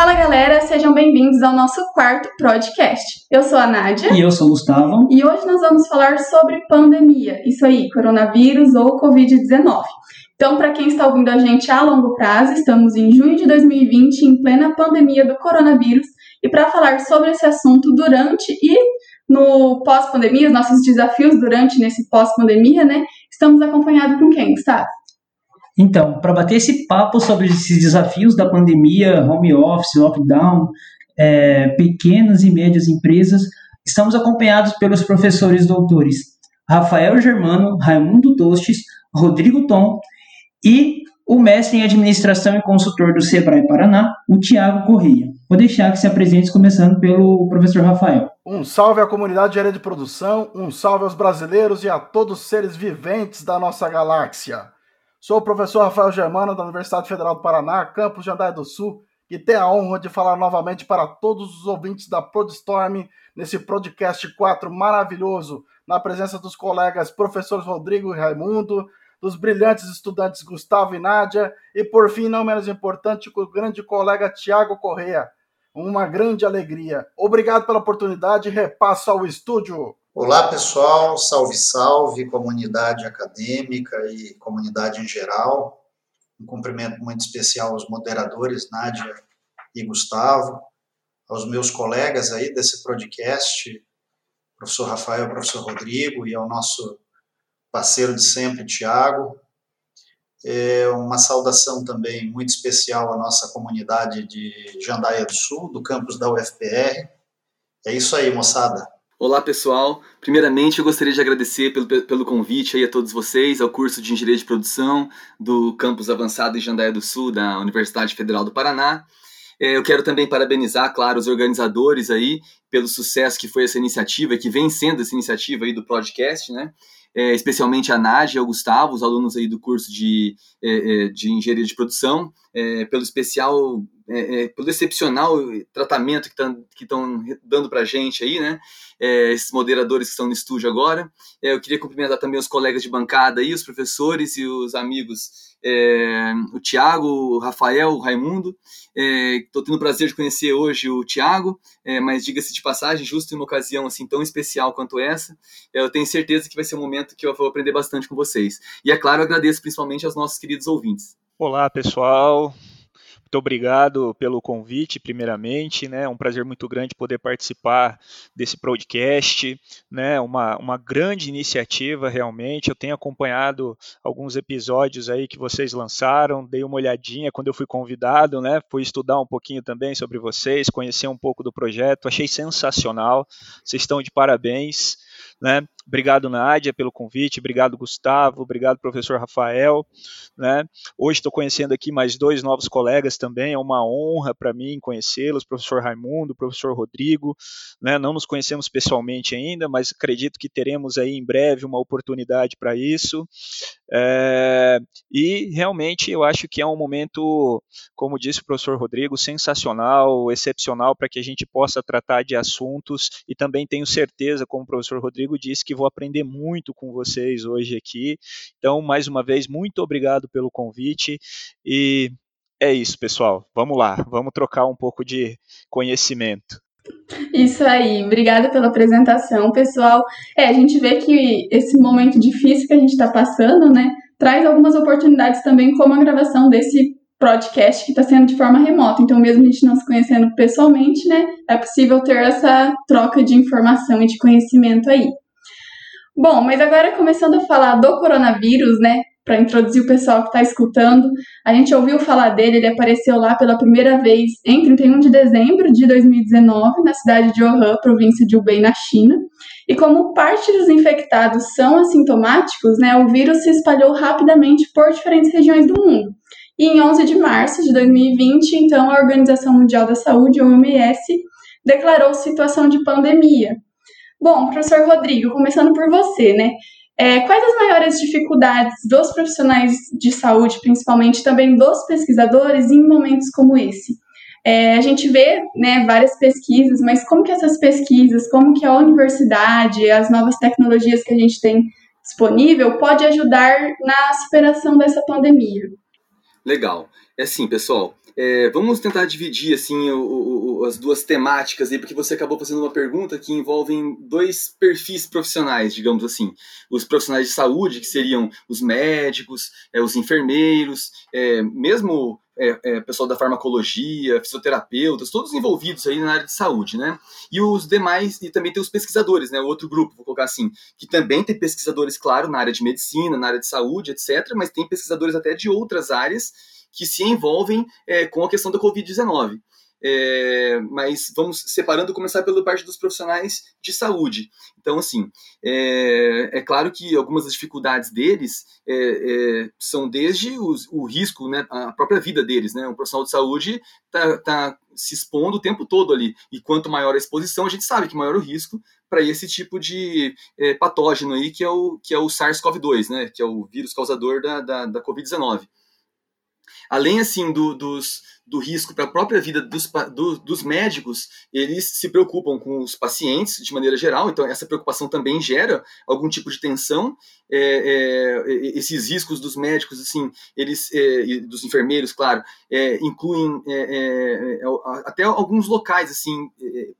Fala galera, sejam bem-vindos ao nosso quarto podcast. Eu sou a Nádia. E eu sou o Gustavo. E hoje nós vamos falar sobre pandemia, isso aí, coronavírus ou Covid-19. Então, para quem está ouvindo a gente a longo prazo, estamos em junho de 2020, em plena pandemia do coronavírus, e para falar sobre esse assunto durante e no pós-pandemia, os nossos desafios durante nesse pós-pandemia, né? Estamos acompanhados com quem, Gustavo? Então, para bater esse papo sobre esses desafios da pandemia, home office, lockdown, é, pequenas e médias empresas, estamos acompanhados pelos professores doutores Rafael Germano, Raimundo Tostes, Rodrigo Tom e o mestre em administração e consultor do Sebrae Paraná, o Tiago Correia. Vou deixar que se apresente começando pelo professor Rafael. Um salve à comunidade de área de produção, um salve aos brasileiros e a todos os seres viventes da nossa galáxia. Sou o professor Rafael Germano, da Universidade Federal do Paraná, campus de do Sul, e tenho a honra de falar novamente para todos os ouvintes da Prodstorm nesse podcast 4 maravilhoso, na presença dos colegas professores Rodrigo e Raimundo, dos brilhantes estudantes Gustavo e Nádia, e por fim, não menos importante, o grande colega Tiago Correa. Uma grande alegria. Obrigado pela oportunidade e repasso ao estúdio. Olá, pessoal. Salve, salve, comunidade acadêmica e comunidade em geral. Um cumprimento muito especial aos moderadores, Nádia e Gustavo, aos meus colegas aí desse podcast, professor Rafael, professor Rodrigo, e ao nosso parceiro de sempre, Tiago. É uma saudação também muito especial à nossa comunidade de Jandaia do Sul, do campus da UFPR. É isso aí, moçada. Olá pessoal, primeiramente eu gostaria de agradecer pelo, pelo convite aí a todos vocês ao curso de Engenharia de Produção do Campus Avançado em Jandaia do Sul da Universidade Federal do Paraná. É, eu quero também parabenizar, claro, os organizadores aí pelo sucesso que foi essa iniciativa, que vem sendo essa iniciativa aí do podcast, né? É, especialmente a Nádia e o Gustavo, os alunos aí do curso de, é, é de Engenharia de Produção, é, pelo especial é, é, pelo excepcional tratamento que estão que dando para a gente aí, né? É, esses moderadores que estão no estúdio agora. É, eu queria cumprimentar também os colegas de bancada aí, os professores e os amigos, é, o Tiago, o Rafael, o Raimundo. Estou tendo o prazer de conhecer hoje o Tiago, mas diga-se de passagem, justo em uma ocasião assim tão especial quanto essa, eu tenho certeza que vai ser um momento que eu vou aprender bastante com vocês. E é claro, agradeço principalmente aos nossos queridos ouvintes. Olá, pessoal. Muito obrigado pelo convite, primeiramente, né? É um prazer muito grande poder participar desse podcast, né? Uma, uma grande iniciativa, realmente. Eu tenho acompanhado alguns episódios aí que vocês lançaram, dei uma olhadinha quando eu fui convidado, né? Fui estudar um pouquinho também sobre vocês, conhecer um pouco do projeto, achei sensacional. Vocês estão de parabéns. Né? Obrigado, Nádia, pelo convite, obrigado, Gustavo, obrigado, professor Rafael. Né? Hoje estou conhecendo aqui mais dois novos colegas também, é uma honra para mim conhecê-los, professor Raimundo, professor Rodrigo. Né? Não nos conhecemos pessoalmente ainda, mas acredito que teremos aí em breve uma oportunidade para isso. É, e realmente eu acho que é um momento, como disse o professor Rodrigo, sensacional, excepcional para que a gente possa tratar de assuntos e também tenho certeza, como o professor Rodrigo disse, que vou aprender muito com vocês hoje aqui. Então, mais uma vez, muito obrigado pelo convite e é isso, pessoal. Vamos lá, vamos trocar um pouco de conhecimento. Isso aí, obrigada pela apresentação, pessoal. É, a gente vê que esse momento difícil que a gente está passando, né, traz algumas oportunidades também, como a gravação desse podcast que está sendo de forma remota. Então, mesmo a gente não se conhecendo pessoalmente, né, é possível ter essa troca de informação e de conhecimento aí. Bom, mas agora começando a falar do coronavírus, né? Para introduzir o pessoal que está escutando, a gente ouviu falar dele, ele apareceu lá pela primeira vez em 31 de dezembro de 2019, na cidade de Wuhan, província de Hubei, na China. E como parte dos infectados são assintomáticos, né, o vírus se espalhou rapidamente por diferentes regiões do mundo. E em 11 de março de 2020, então, a Organização Mundial da Saúde, OMS, declarou situação de pandemia, Bom, professor Rodrigo, começando por você, né? É, quais as maiores dificuldades dos profissionais de saúde, principalmente também dos pesquisadores, em momentos como esse? É, a gente vê né, várias pesquisas, mas como que essas pesquisas, como que a universidade, as novas tecnologias que a gente tem disponível pode ajudar na superação dessa pandemia? Legal. É assim, pessoal, É, vamos tentar dividir assim o, o, as duas temáticas aí, porque você acabou fazendo uma pergunta que envolve dois perfis profissionais, digamos assim. Os profissionais de saúde, que seriam os médicos, é, os enfermeiros, é, mesmo é, é, pessoal da farmacologia, fisioterapeutas, todos envolvidos aí na área de saúde, né? E os demais, e também tem os pesquisadores, né? O outro grupo, vou colocar assim, que também tem pesquisadores, claro, na área de medicina, na área de saúde, etc., mas tem pesquisadores até de outras áreas que se envolvem é, com a questão da Covid-19. É, mas vamos separando, começar pela parte dos profissionais de saúde. Então, assim, é, é claro que algumas das dificuldades deles é, é são desde os, o risco, né, a própria vida deles, né? Um profissional de saúde está tá se expondo o tempo todo ali, e quanto maior a exposição, a gente sabe que maior o risco para esse tipo de é, patógeno aí, que é o, que é o SARS-CoV-2, né? Que é o vírus causador da, da, da Covid-19 além assim do, dos, do risco para a própria vida dos, do, dos médicos, eles se preocupam com os pacientes de maneira geral, então essa preocupação também gera algum tipo de tensão. É, é, esses riscos dos médicos, assim, eles, é, dos enfermeiros, claro, é, incluem é, é, até alguns locais assim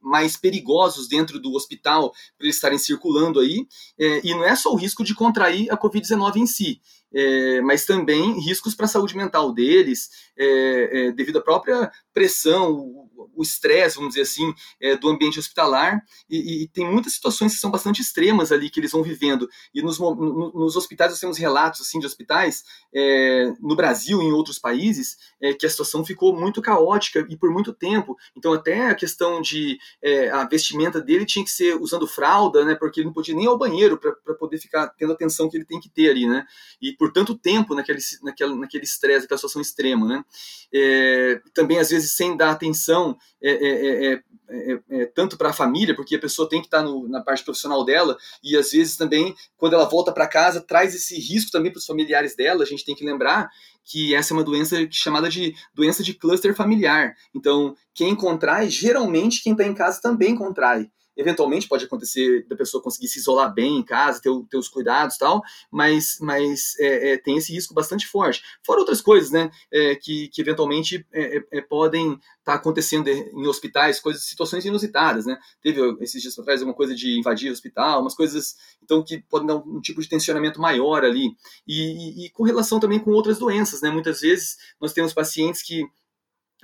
mais perigosos dentro do hospital para eles estarem circulando aí, e não é só o risco de contrair a Covid-19 em si, é, mas também riscos para a saúde mental deles, é, é, devido à própria pressão, o estresse, vamos dizer assim, é, do ambiente hospitalar, e, e, tem muitas situações que são bastante extremas ali que eles vão vivendo. E nos, no, nos hospitais, nós temos relatos assim, de hospitais, é, no Brasil e em outros países, é, que a situação ficou muito caótica e por muito tempo. Então, até a questão de é, a vestimenta dele tinha que ser usando fralda, né, porque ele não podia nem ir ao banheiro para poder ficar tendo a atenção que ele tem que ter ali, né? E por tanto tempo naquele naquele naquele estresse, naquela situação extrema, né? É, também às vezes sem dar atenção é é, é, é, é, tanto para a família, porque a pessoa tem que estar tá na parte profissional dela, e às vezes também, quando ela volta para casa, traz esse risco também para os familiares dela. A gente tem que lembrar que essa é uma doença chamada de doença de cluster familiar. Então, quem contrai, geralmente quem está em casa também contrai. Eventualmente pode acontecer da pessoa conseguir se isolar bem em casa, ter, ter os cuidados e tal, mas, mas é, é, tem esse risco bastante forte. Fora outras coisas, né, é, que, que eventualmente é, é, podem estar tá acontecendo em hospitais, coisas, situações inusitadas, né. Teve esses dias atrás uma coisa de invadir o hospital, umas coisas, então, que podem dar um, um tipo de tensionamento maior ali. E, e, e com relação também com outras doenças, né, muitas vezes nós temos pacientes que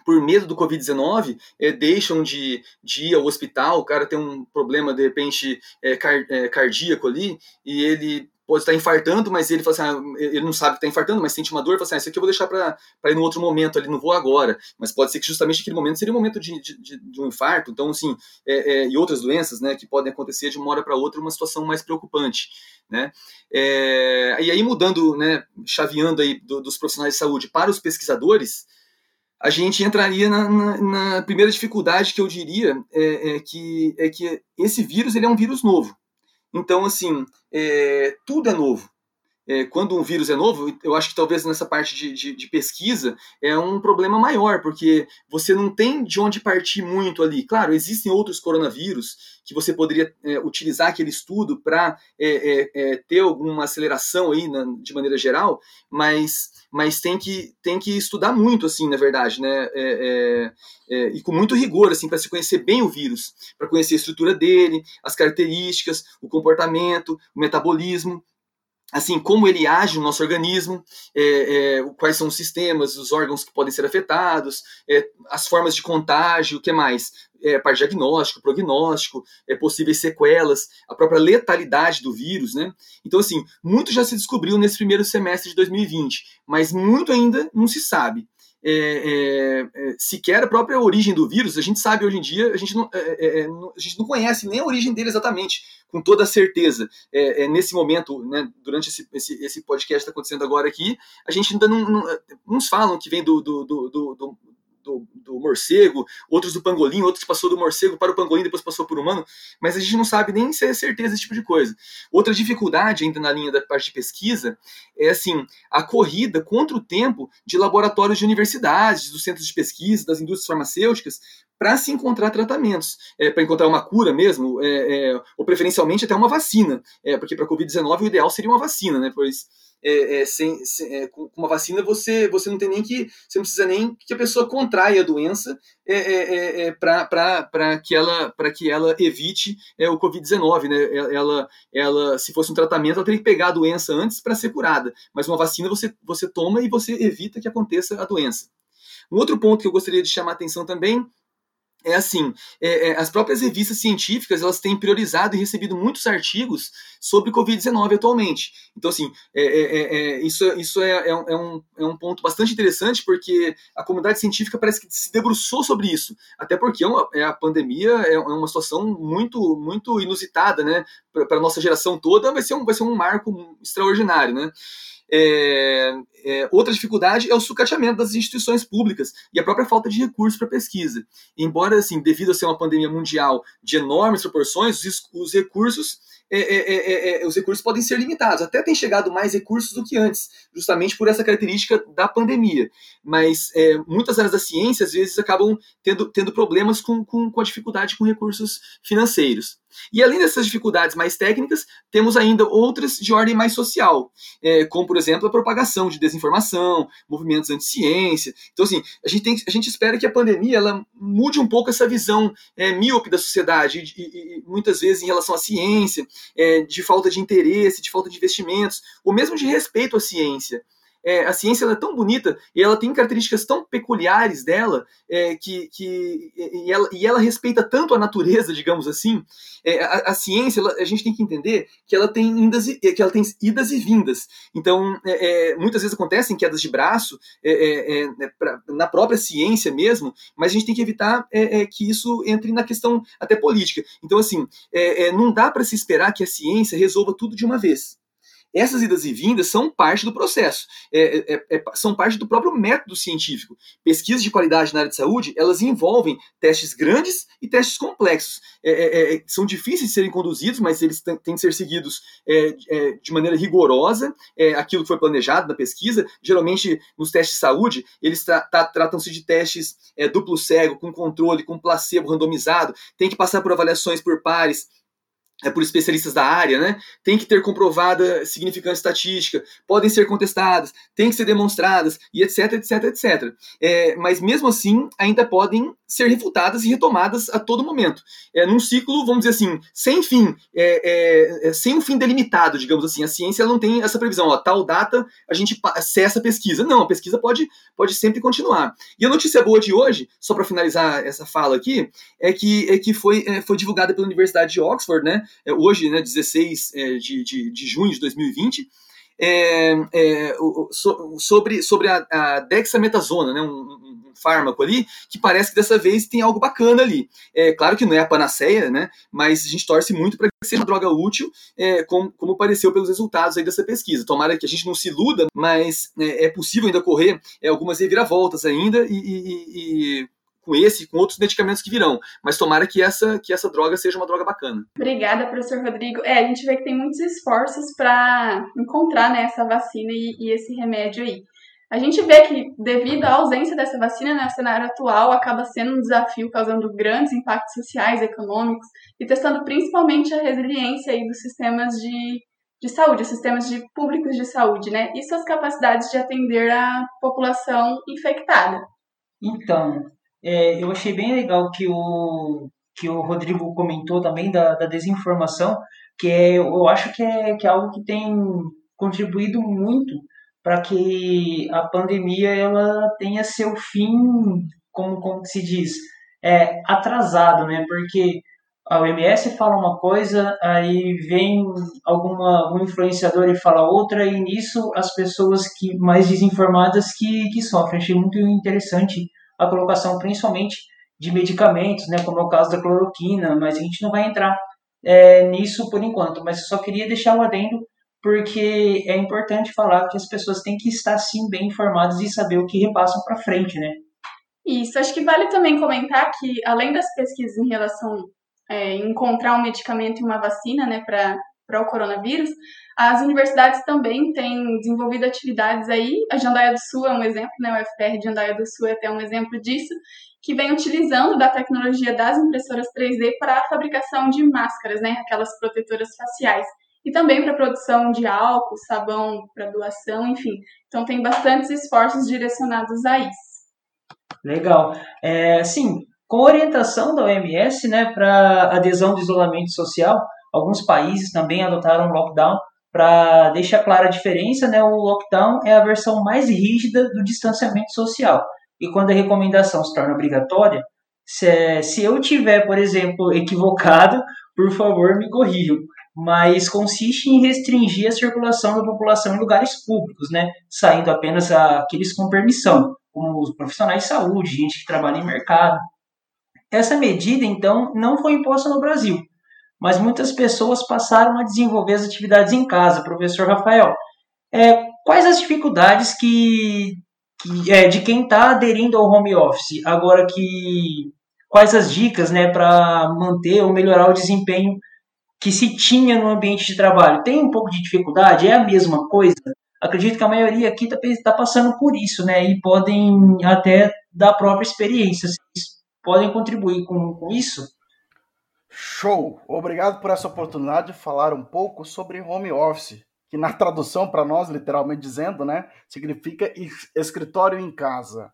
por medo do Covid-19, é, deixam de, de ir ao hospital, o cara tem um problema, de repente, é, car, é, cardíaco ali, e ele pode estar infartando, mas ele fala assim, ah, ele não sabe que está infartando, mas sente uma dor, fala assim, ah, isso aqui eu vou deixar para ir no outro momento ali, não vou agora. Mas pode ser que justamente aquele momento seria o um momento de, de, de, um infarto, então assim, é, é, e outras doenças, né, que podem acontecer de uma hora para outra, uma situação mais preocupante, né. É, e aí mudando, né, chaveando aí do, dos profissionais de saúde para os pesquisadores, a gente entraria na, na, na, primeira dificuldade que eu diria é, é, que, é que esse vírus ele é um vírus novo. Então, assim, é, tudo é novo é, quando um vírus é novo, eu acho que talvez nessa parte de, de, de, pesquisa é um problema maior, porque você não tem de onde partir muito ali. Claro, existem outros coronavírus que você poderia é, utilizar aquele estudo para é, é, é, ter alguma aceleração aí na, de maneira geral, mas, mas tem, que, tem que estudar muito, assim, na verdade, né? É, e com muito rigor, assim, para se conhecer bem o vírus, para conhecer a estrutura dele, as características, o comportamento, o metabolismo assim como ele age no nosso organismo, é, é, quais são os sistemas, os órgãos que podem ser afetados, é, as formas de contágio, o que mais? É, parte diagnóstico, prognóstico, é, possíveis sequelas, a própria letalidade do vírus, né? Então, assim, muito já se descobriu nesse primeiro semestre de 2020, mas muito ainda não se sabe é, é, é, sequer a própria origem do vírus, a gente sabe hoje em dia, a gente não, é, é, é a gente não conhece nem a origem dele exatamente, com toda certeza. nesse momento, né, durante esse, esse, esse podcast está acontecendo agora aqui, a gente ainda não, não. Uns falam que vem do, do, do, do do, do, morcego, outros do pangolim, outros que passou do morcego para o pangolim, depois passou por humano, mas a gente não sabe nem se é certeza esse tipo de coisa. Outra dificuldade, ainda na linha da parte de pesquisa, é assim, a corrida contra o tempo de laboratórios de universidades, dos centros de pesquisa, das indústrias farmacêuticas, para se encontrar tratamentos, é, para encontrar uma cura mesmo, é, é, ou preferencialmente até uma vacina, é, porque para a Covid-19 o ideal seria uma vacina, né? Pois é, é, sem, sem com uma vacina você, você não tem nem que você não precisa nem que a pessoa contraia a doença é, para que ela que ela evite o covid-19 né ela ela se fosse um tratamento ela teria que pegar a doença antes para ser curada mas uma vacina você você toma e você evita que aconteça a doença um outro ponto que eu gostaria de chamar a atenção também é assim, é, é, as próprias revistas científicas elas têm priorizado e recebido muitos artigos sobre Covid-19 atualmente. Então, assim, é, é, é, é isso, isso é, um, é um ponto bastante interessante porque a comunidade científica parece que se debruçou sobre isso, até porque uma, a pandemia é uma situação muito, muito inusitada, né? Para a nossa geração toda vai ser um, vai ser um marco extraordinário, né? É, é, outra dificuldade é o sucateamento das instituições públicas e a própria falta de recursos para pesquisa. Embora, assim, devido a ser uma pandemia mundial de enormes proporções, os, os recursos é é, é, é, é, os recursos podem ser limitados. Até tem chegado mais recursos do que antes, justamente por essa característica da pandemia. Mas é, muitas áreas da ciência, às vezes, acabam tendo, tendo problemas com, com, com a dificuldade com recursos financeiros. E além dessas dificuldades mais técnicas, temos ainda outras de ordem mais social, como, por exemplo, a propagação de desinformação, movimentos anti-ciência. Então, assim, a gente, tem, a gente espera que a pandemia ela mude um pouco essa visão é, míope da sociedade, e, e, e, muitas vezes em relação à ciência, é, de falta de interesse, de falta de investimentos, ou mesmo de respeito à ciência é, a ciência é tão bonita e ela tem características tão peculiares dela é, que, que e, ela, e ela respeita tanto a natureza, digamos assim. É, a, a, ciência, ela, a gente tem que entender que ela tem indas e, que ela tem idas e vindas. Então, é, é, muitas vezes acontecem quedas de braço é, né, pra, na própria ciência mesmo, mas a gente tem que evitar que isso entre na questão até política. Então, assim, não dá para se esperar que a ciência resolva tudo de uma vez. Essas idas e vindas são parte do processo, é, é, é, são parte do próprio método científico. Pesquisas de qualidade na área de saúde, elas envolvem testes grandes e testes complexos. É, é, é, são difíceis de serem conduzidos, mas eles têm que ser seguidos de maneira rigorosa, aquilo que foi planejado na pesquisa. Geralmente, nos testes de saúde, eles tra tratam-se de testes duplo cego, com controle, com placebo randomizado, tem que passar por avaliações por pares, é por especialistas da área, né? Tem que ter comprovada significância estatística, podem ser contestadas, tem que ser demonstradas, e etc, etc, etc. É, mas mesmo assim, ainda podem ser refutadas e retomadas a todo momento. É, num ciclo, vamos dizer assim, sem fim, é, é, é sem um fim delimitado, digamos assim. A ciência não tem essa previsão, ó, tal data a gente cessa a pesquisa. Não, a pesquisa pode, pode sempre continuar. E a notícia boa de hoje, só para finalizar essa fala aqui, é que, é que foi, é, foi divulgada pela Universidade de Oxford, né? É, hoje, né, 16 é, de, de, de junho de 2020, é, é, so, sobre, sobre a, a dexametasona, né, um, um, fármaco ali, que parece que dessa vez tem algo bacana ali. É claro que não é a panaceia, né, mas a gente torce muito para que seja uma droga útil, é, como, como pareceu pelos resultados aí dessa pesquisa. Tomara que a gente não se iluda, mas é, é possível ainda correr é, algumas reviravoltas ainda e, e, e com esse e com outros medicamentos que virão. Mas tomara que essa, que essa droga seja uma droga bacana. Obrigada, professor Rodrigo. É, a gente vê que tem muitos esforços para encontrar né, essa vacina e, e, esse remédio aí. A gente vê que, devido à ausência dessa vacina né, no cenário atual, acaba sendo um desafio, causando grandes impactos sociais, econômicos e testando principalmente a resiliência aí dos sistemas de, de saúde, os sistemas de públicos de saúde, né? E suas capacidades de atender a população infectada. Então, é, eu achei bem legal que o, que o Rodrigo comentou também da, da desinformação, que é, eu acho que é, que é algo que tem contribuído muito para que a pandemia ela tenha seu fim, como, como se diz, é, atrasado, né? Porque a OMS fala uma coisa, aí vem alguma, algum influenciador e fala outra, e nisso as pessoas que mais desinformadas que, que sofrem. Achei muito interessante a colocação principalmente de medicamentos, né, como é o caso da cloroquina, mas a gente não vai entrar é, nisso por enquanto. Mas eu só queria deixar o adendo porque é importante falar que as pessoas têm que estar sim bem informadas e saber o que repassam para frente, né? Isso, acho que vale também comentar que além das pesquisas em relação a é, encontrar um medicamento e uma vacina, né, para o coronavírus, as universidades também têm desenvolvido atividades aí, a Jandaia do Sul é um exemplo, né, o FPR de Jandaia do Sul é até um exemplo disso, que vem utilizando da tecnologia das impressoras 3D para a fabricação de máscaras, né, aquelas protetoras faciais, e também para produção de álcool, sabão para doação, enfim. Então tem bastantes esforços direcionados a isso. Legal. É, sim, com orientação da OMS, né, para adesão do isolamento social, alguns países também adotaram lockdown para deixar clara a diferença, né, o lockdown é a versão mais rígida do distanciamento social. E quando a recomendação se torna obrigatória, se, se eu tiver, por exemplo, equivocado, por favor, me corrijam. Mas consiste em restringir a circulação da população em lugares públicos, né, saindo apenas aqueles com permissão, como os profissionais de saúde, gente que trabalha em mercado. Essa medida, então, não foi imposta no Brasil, mas muitas pessoas passaram a desenvolver as atividades em casa. Professor Rafael, é, quais as dificuldades que, que é, de quem está aderindo ao home office? Agora que quais as dicas, né, para manter ou melhorar o desempenho que se tinha no ambiente de trabalho? Tem um pouco de dificuldade? É a mesma coisa? Acredito que a maioria aqui está tá passando por isso, né? E podem até da própria experiência. Vocês podem contribuir com, com isso? Show! Obrigado por essa oportunidade de falar um pouco sobre home office, que na tradução para nós, literalmente dizendo, né, significa escritório em casa.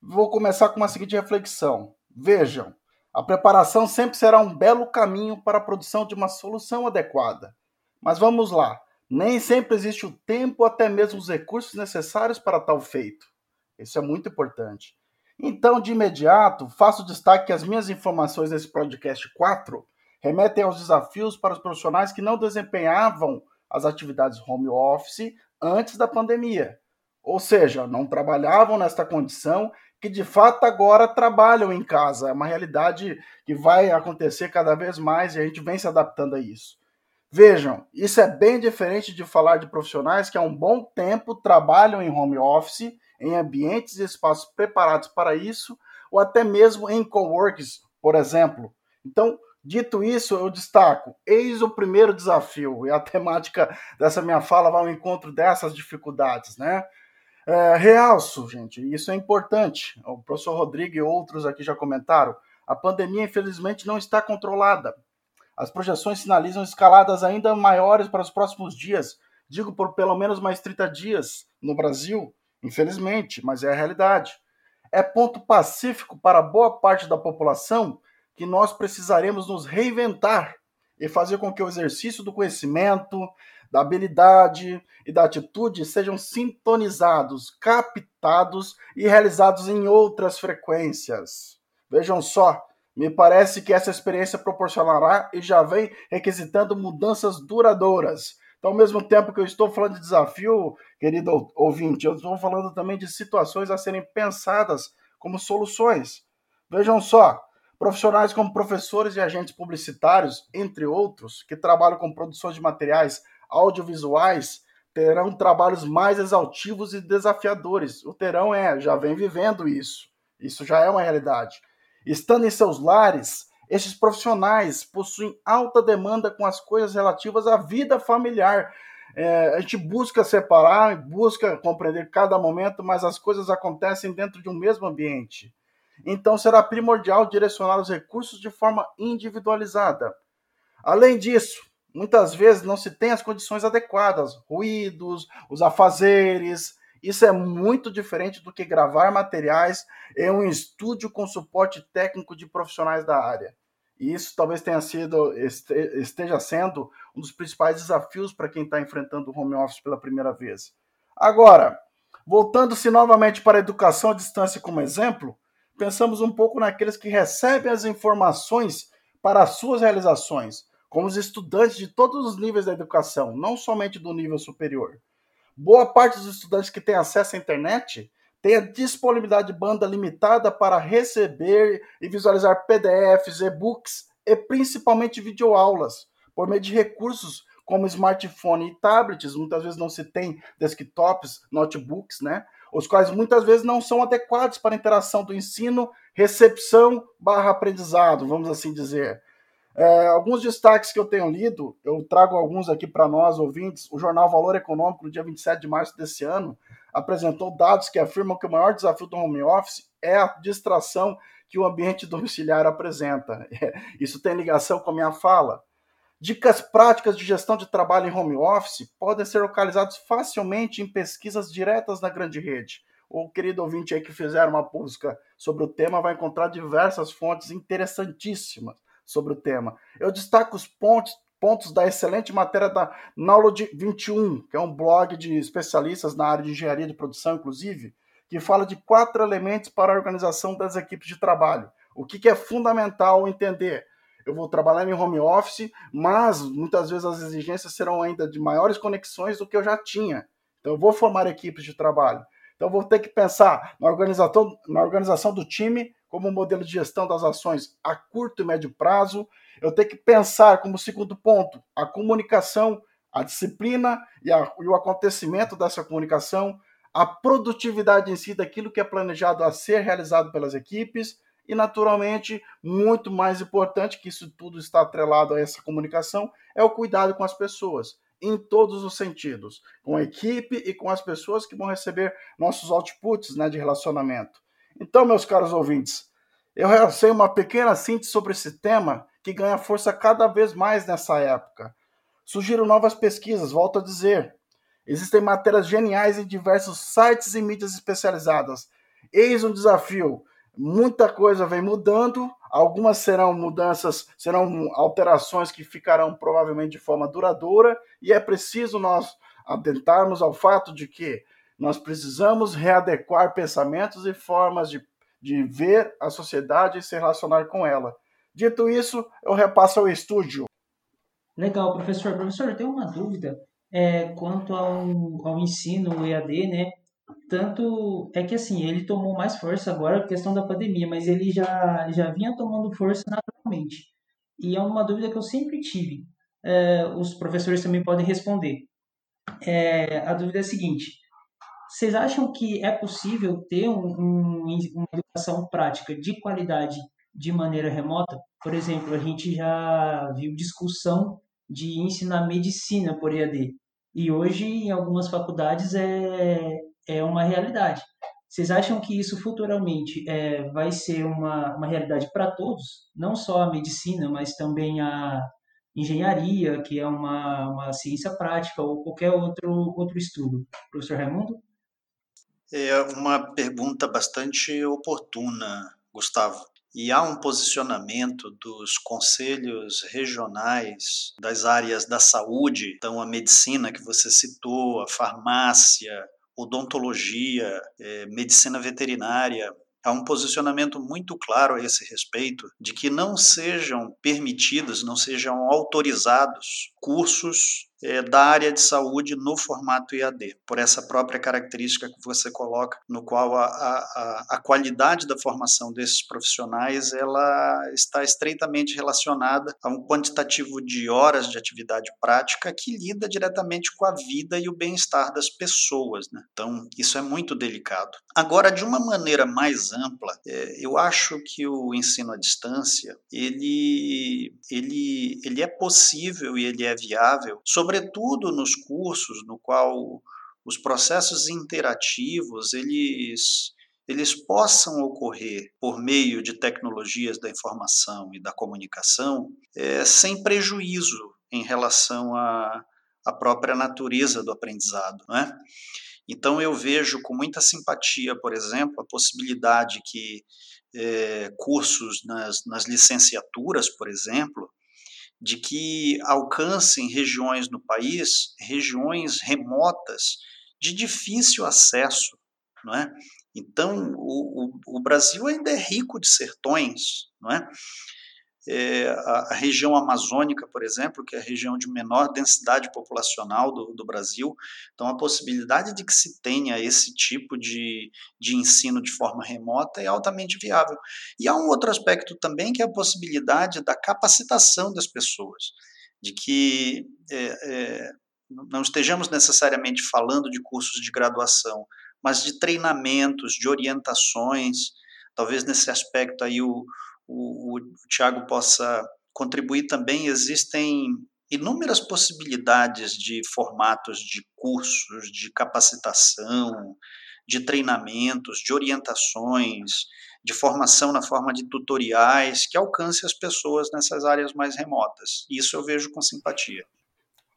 Vou começar com uma seguinte reflexão. Vejam, a preparação sempre será um belo caminho para a produção de uma solução adequada. Mas vamos lá. Nem sempre existe o tempo, até mesmo os recursos necessários para tal feito. Isso é muito importante. Então, de imediato, faço destaque que as minhas informações nesse podcast 4 remetem aos desafios para os profissionais que não desempenhavam as atividades home office antes da pandemia. Ou seja, não trabalhavam nesta condição que de fato agora trabalham em casa. É uma realidade que vai acontecer cada vez mais e a gente vem se adaptando a isso. Vejam, isso é bem diferente de falar de profissionais que há um bom tempo trabalham em home office em ambientes e espaços preparados para isso, ou até mesmo em coworks, por exemplo. Então, dito isso, eu destaco: eis o primeiro desafio, e a temática dessa minha fala vai ao encontro dessas dificuldades, né? É, realço, gente, isso é importante. O professor Rodrigo e outros aqui já comentaram. A pandemia, infelizmente, não está controlada. As projeções sinalizam escaladas ainda maiores para os próximos dias, digo por pelo menos mais 30 dias no Brasil, Infelizmente, mas é a realidade. É ponto pacífico para boa parte da população que nós precisaremos nos reinventar e fazer com que o exercício do conhecimento, da habilidade e da atitude sejam sintonizados, captados e realizados em outras frequências. Vejam só, me parece que essa experiência proporcionará e já vem requisitando mudanças duradouras então, ao mesmo tempo que eu estou falando de desafio, querido ouvinte, eu estou falando também de situações a serem pensadas como soluções. Vejam só, profissionais como professores e agentes publicitários, entre outros, que trabalham com produções de materiais audiovisuais, terão trabalhos mais exaustivos e desafiadores. O terão é, já vem vivendo isso. Isso já é uma realidade. Estando em seus lares, esses profissionais possuem alta demanda com as coisas relativas à vida familiar. É, a gente busca separar, busca compreender cada momento, mas as coisas acontecem dentro de um mesmo ambiente. Então será primordial direcionar os recursos de forma individualizada. Além disso, muitas vezes não se tem as condições adequadas, ruídos, os afazeres, isso é muito diferente do que gravar materiais em um estúdio com suporte técnico de profissionais da área. E isso talvez tenha sido, esteja sendo um dos principais desafios para quem está enfrentando o home office pela primeira vez. Agora, voltando-se novamente para a educação à distância como exemplo, pensamos um pouco naqueles que recebem as informações para as suas realizações, como os estudantes de todos os níveis da educação, não somente do nível superior. Boa parte dos estudantes que têm acesso à internet tem a disponibilidade de banda limitada para receber e visualizar PDFs, e-books e principalmente videoaulas, por meio de recursos como smartphone e tablets, muitas vezes não se tem desktops, notebooks, né? Os quais muitas vezes não são adequados para a interação do ensino, recepção barra aprendizado, vamos assim dizer. É, alguns destaques que eu tenho lido, eu trago alguns aqui para nós, ouvintes. O jornal Valor Econômico, no dia 27 de março desse ano, apresentou dados que afirmam que o maior desafio do home office é a distração que o ambiente domiciliar apresenta. Isso tem ligação com a minha fala. Dicas práticas de gestão de trabalho em home office podem ser localizados facilmente em pesquisas diretas na grande rede. O querido ouvinte aí que fizer uma busca sobre o tema vai encontrar diversas fontes interessantíssimas sobre o tema. Eu destaco os pontos, pontos da excelente matéria da Knowledge 21, que é um blog de especialistas na área de engenharia de produção, inclusive, que fala de quatro elementos para a organização das equipes de trabalho. O que, que é fundamental entender? Eu vou trabalhar em home office, mas muitas vezes as exigências serão ainda de maiores conexões do que eu já tinha. Então, eu vou formar equipes de trabalho. Então, vou ter que pensar na organização, na organização do time como modelo de gestão das ações a curto e médio prazo. Eu tenho que pensar como segundo ponto a comunicação, a disciplina e, a, e o acontecimento dessa comunicação, a produtividade em si daquilo que é planejado a ser realizado pelas equipes e, naturalmente, muito mais importante que isso tudo está atrelado a essa comunicação é o cuidado com as pessoas em todos os sentidos, com a equipe e com as pessoas que vão receber nossos outputs né, de relacionamento. Então, meus caros ouvintes, eu realcei uma pequena síntese sobre esse tema que ganha força cada vez mais nessa época. Sugiro novas pesquisas, volto a dizer. Existem matérias geniais em diversos sites e mídias especializadas. Eis um desafio. Muita coisa vem mudando, algumas serão mudanças, serão alterações que ficarão provavelmente de forma duradoura, e é preciso nós atentarmos ao fato de que nós precisamos readequar pensamentos e formas de, de ver a sociedade e se relacionar com ela. Dito isso, eu repasso ao estúdio. Legal, professor. Professor, eu tenho uma dúvida é, quanto ao, ao ensino EAD, né? Tanto é que assim, ele tomou mais força agora a questão da pandemia, mas ele já, já vinha tomando força naturalmente. E é uma dúvida que eu sempre tive. É, os professores também podem responder. É, a dúvida é a seguinte: vocês acham que é possível ter um, um, uma educação prática de qualidade de maneira remota? Por exemplo, a gente já viu discussão de ensinar medicina por EAD. E hoje, em algumas faculdades, é, é uma realidade. Vocês acham que isso futuramente é, vai ser uma, uma realidade para todos? Não só a medicina, mas também a engenharia, que é uma, uma ciência prática, ou qualquer outro, outro estudo. Professor Raimundo? É uma pergunta bastante oportuna, Gustavo. E há um posicionamento dos conselhos regionais das áreas da saúde, então a medicina que você citou, a farmácia, odontologia, é, medicina veterinária, há um posicionamento muito claro a esse respeito de que não sejam permitidos, não sejam autorizados cursos é, da área de saúde no formato EAD, por essa própria característica que você coloca, no qual a, a, a qualidade da formação desses profissionais ela está estreitamente relacionada a um quantitativo de horas de atividade prática que lida diretamente com a vida e o bem-estar das pessoas. Né? Então, isso é muito delicado. Agora, de uma maneira mais ampla, é, eu acho que o ensino à distância ele, ele, ele é possível e ele é viável, sobretudo nos cursos no qual os processos interativos eles eles possam ocorrer por meio de tecnologias da informação e da comunicação é, sem prejuízo em relação à, à própria natureza do aprendizado. Né? Então, eu vejo com muita simpatia, por exemplo, a possibilidade que é, cursos nas, nas licenciaturas, por exemplo, de que alcancem regiões no país, regiões remotas, de difícil acesso, não é? Então, o, o, o Brasil ainda é rico de sertões, não é? É, a, região amazônica, por exemplo, que é a região de menor densidade populacional do, do, Brasil. Então, a possibilidade de que se tenha esse tipo de, de ensino de forma remota é altamente viável. E há um outro aspecto também, que é a possibilidade da capacitação das pessoas, de que é, é, não estejamos necessariamente falando de cursos de graduação, mas de treinamentos, de orientações. Talvez nesse aspecto aí o, o, o Tiago possa contribuir também, existem inúmeras possibilidades de formatos de cursos, de capacitação, de treinamentos, de orientações, de formação na forma de tutoriais que alcance as pessoas nessas áreas mais remotas. Isso eu vejo com simpatia.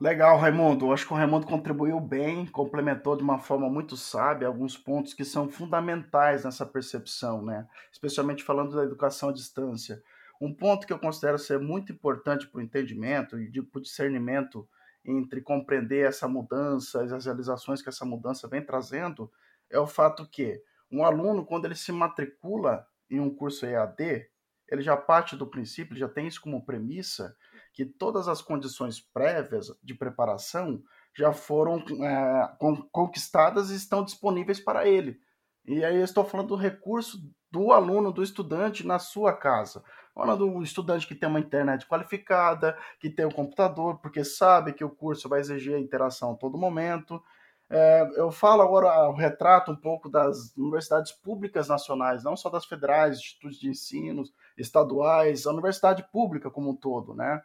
Legal, Raimundo. Acho que o Raimundo contribuiu bem, complementou de uma forma muito sábia alguns pontos que são fundamentais nessa percepção, né? Especialmente falando da educação à distância. Um ponto que eu considero ser muito importante para o entendimento e para o discernimento entre compreender essa mudança, as realizações que essa mudança vem trazendo, é o fato que um aluno, quando ele se matricula em um curso EAD, ele já parte do princípio, já tem isso como premissa, que todas as condições prévias de preparação já foram é, conquistadas e estão disponíveis para ele. E aí eu estou falando do recurso do aluno, do estudante na sua casa. Falando do estudante que tem uma internet qualificada, que tem o um computador, porque sabe que o curso vai exigir a interação a todo momento. É, eu falo agora, eu retrato um pouco das universidades públicas nacionais, não só das federais, institutos de ensino, estaduais, a universidade pública como um todo, né?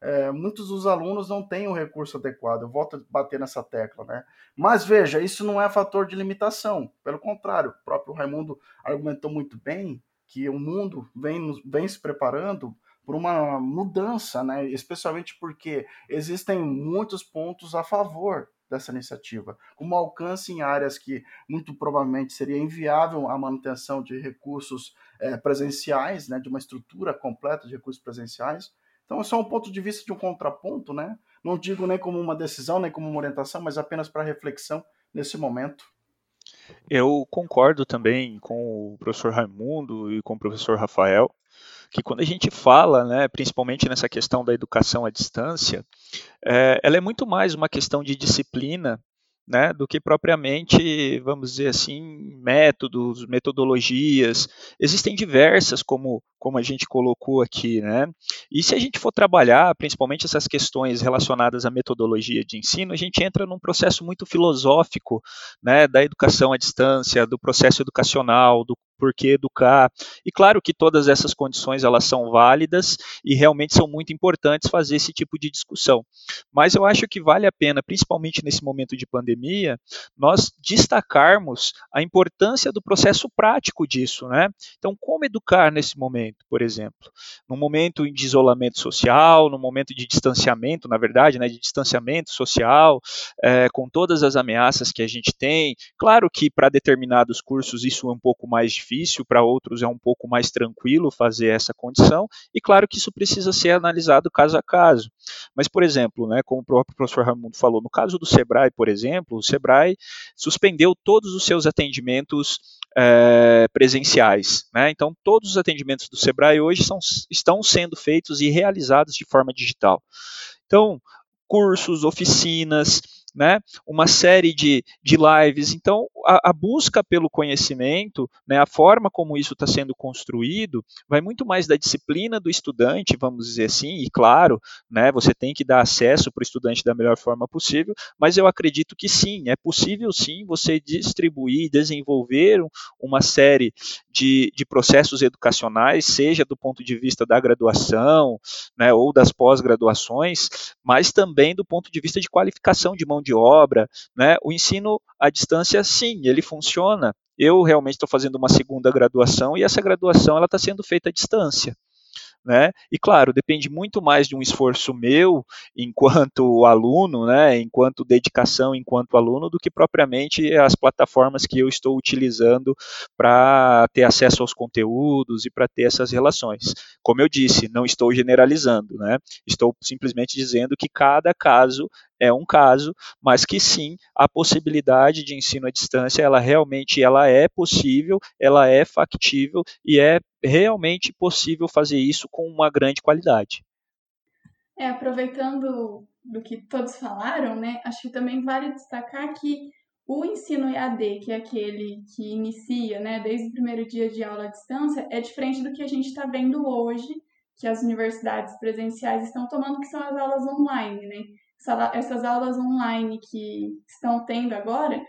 É, muitos dos alunos não têm o recurso adequado. Eu volto a bater nessa tecla, né? Mas veja, isso não é fator de limitação. Pelo contrário, o próprio Raimundo argumentou muito bem que o mundo vem, vem se preparando por uma mudança, né? Especialmente porque existem muitos pontos a favor dessa iniciativa, como alcance em áreas que muito provavelmente seria inviável a manutenção de recursos é, presenciais, né, de uma estrutura completa de recursos presenciais, então, é um ponto de vista de um contraponto, né? Não digo nem como uma decisão, nem como uma orientação, mas apenas para reflexão nesse momento. Eu concordo também com o professor Raimundo e com o professor Rafael, que quando a gente fala, né, principalmente nessa questão da educação à distância, é, ela é muito mais uma questão de disciplina né, do que propriamente, vamos dizer assim, métodos, metodologias. Existem diversas, como, como a gente colocou aqui, né? E se a gente for trabalhar, principalmente essas questões relacionadas à metodologia de ensino, a gente entra num processo muito filosófico, né, da educação à distância, do processo educacional, do por que educar. E claro que todas essas condições elas são válidas e realmente são muito importantes fazer esse tipo de discussão. Mas eu acho que vale a pena, principalmente nesse momento de pandemia, nós destacarmos a importância do processo prático disso, né? Então, como educar nesse momento, por exemplo? Num momento de isolamento social, num momento de distanciamento, na verdade, né, de distanciamento social, é, com todas as ameaças que a gente tem. Claro que para determinados cursos isso é um pouco mais difícil difícil, para outros é um pouco mais tranquilo fazer essa condição, e claro que isso precisa ser analisado caso a caso. Mas, por exemplo, né, como o próprio professor Raimundo falou, no caso do Sebrae, por exemplo, o Sebrae suspendeu todos os seus atendimentos é, presenciais. Né? Então, todos os atendimentos do Sebrae hoje são, estão sendo feitos e realizados de forma digital. Então, cursos, oficinas, né, uma série de, de lives. Então, a, a busca pelo conhecimento, né, a forma como isso está sendo construído, vai muito mais da disciplina do estudante, vamos dizer assim, e claro, né, você tem que dar acesso para o estudante da melhor forma possível, mas eu acredito que sim, é possível sim você distribuir, desenvolver uma série de, de processos educacionais, seja do ponto de vista da graduação, né, ou das pós-graduações, mas também do ponto de vista de qualificação de mão de obra, né, o ensino à distância, sim, ele funciona. Eu realmente estou fazendo uma segunda graduação e essa graduação ela está sendo feita à distância. Né? E claro, depende muito mais de um esforço meu enquanto aluno, né, enquanto dedicação enquanto aluno, do que propriamente as plataformas que eu estou utilizando para ter acesso aos conteúdos e para ter essas relações. Como eu disse, não estou generalizando, né? Estou simplesmente dizendo que cada caso é um caso, mas que sim, a possibilidade de ensino à distância, ela realmente ela é possível, ela é factível e é realmente possível fazer isso com uma grande qualidade. É, aproveitando do que todos falaram, né, acho que também vale destacar que o ensino EAD, que é aquele que inicia, né, desde o primeiro dia de aula à distância, é diferente do que a gente está vendo hoje, que as universidades presenciais estão tomando, que são as aulas online, né? Essas aulas online que estão tendo agora,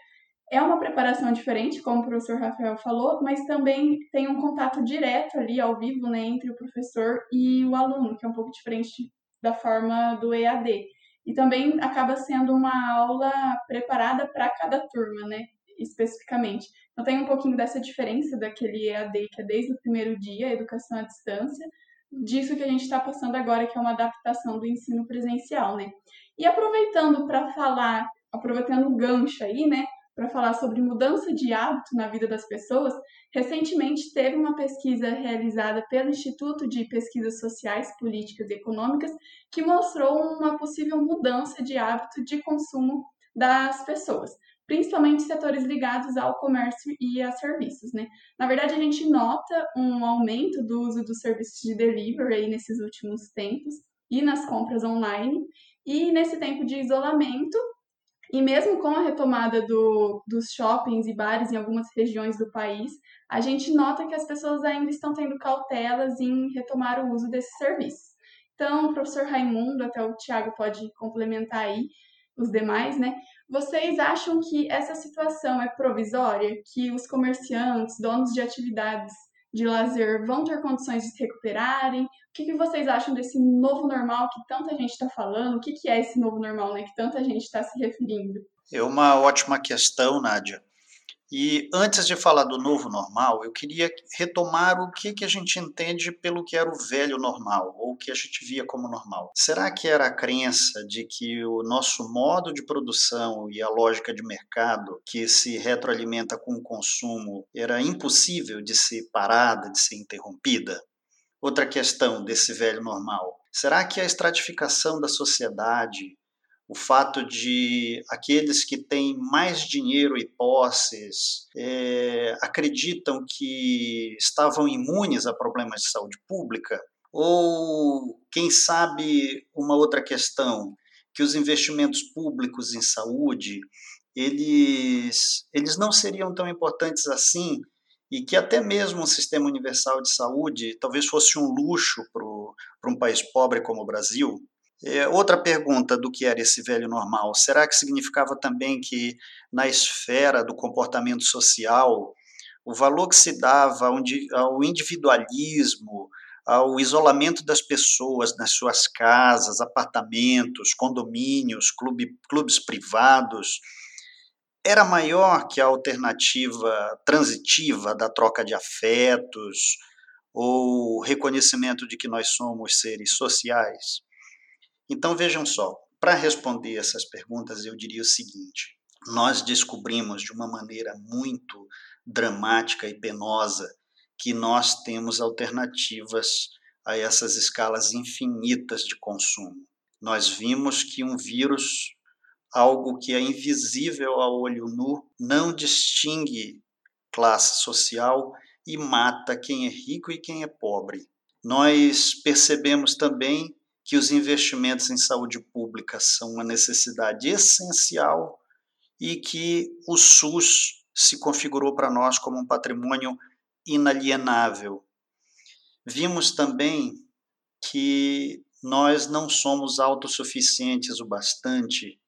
É uma preparação diferente, como o professor Rafael falou, mas também tem um contato direto ali, ao vivo, né, entre o professor e o aluno, que é um pouco diferente da forma do EAD. E também acaba sendo uma aula preparada para cada turma, né, especificamente. Então tem um pouquinho dessa diferença daquele EAD que é desde o primeiro dia, educação à distância, disso que a gente está passando agora, que é uma adaptação do ensino presencial, né? E aproveitando para falar, aproveitando o gancho aí, né, para falar sobre mudança de hábito na vida das pessoas, recentemente teve uma pesquisa realizada pelo Instituto de Pesquisas Sociais, Políticas e Econômicas que mostrou uma possível mudança de hábito de consumo das pessoas, principalmente setores ligados ao comércio e a serviços, né? Na verdade, a gente nota um aumento do uso dos serviços de delivery nesses últimos tempos e nas compras online. E nesse tempo de isolamento, e mesmo com a retomada do, dos shoppings e bares em algumas regiões do país, a gente nota que as pessoas ainda estão tendo cautelas em retomar o uso desses serviços. Então, professor Raimundo, até o Tiago pode complementar aí os demais, né? Vocês acham que essa situação é provisória? Que os comerciantes, donos de atividades de lazer vão ter condições de se recuperarem? O que, que vocês acham desse novo normal que tanta gente está falando? O que, que é esse novo normal, né? Que tanta gente está se referindo? É uma ótima questão, Nádia. E antes de falar do novo normal, eu queria retomar o que, que a gente entende pelo que era o velho normal, ou o que a gente via como normal. Será que era a crença de que o nosso modo de produção e a lógica de mercado, que se retroalimenta com o consumo, era impossível de ser parada, de ser interrompida? Outra questão desse velho normal. Será que a estratificação da sociedade, o fato de aqueles que têm mais dinheiro e posses é, acreditam que estavam imunes a problemas de saúde pública? Ou, quem sabe, uma outra questão, que os investimentos públicos em saúde eles, eles não seriam tão importantes assim e que até mesmo um sistema universal de saúde talvez fosse um luxo para um país pobre como o Brasil, é, outra pergunta do que era esse velho normal: será que significava também que, na esfera do comportamento social, o valor que se dava ao individualismo, ao isolamento das pessoas nas suas casas, apartamentos, condomínios, clube, clubes privados, era maior que a alternativa transitiva da troca de afetos ou reconhecimento de que nós somos seres sociais? Então vejam só, para responder essas perguntas, eu diria o seguinte: nós descobrimos de uma maneira muito dramática e penosa que nós temos alternativas a essas escalas infinitas de consumo. Nós vimos que um vírus, algo que é invisível ao olho nu, não distingue classe social e mata quem é rico e quem é pobre. Nós percebemos também que os investimentos em saúde pública são uma necessidade essencial e que o SUS se configurou para nós como um patrimônio inalienável. Vimos também que nós não somos autossuficientes o bastante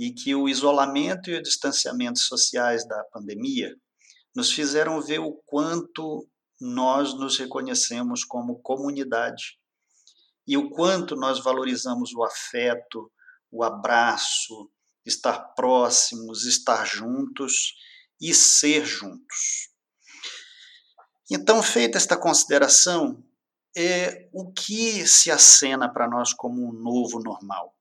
e que o isolamento e o distanciamento sociais da pandemia nos fizeram ver o quanto nós nos reconhecemos como comunidade e o quanto nós valorizamos o afeto, o abraço, estar próximos, estar juntos e ser juntos. Então, feita esta consideração, é o que se acena para nós como um novo normal.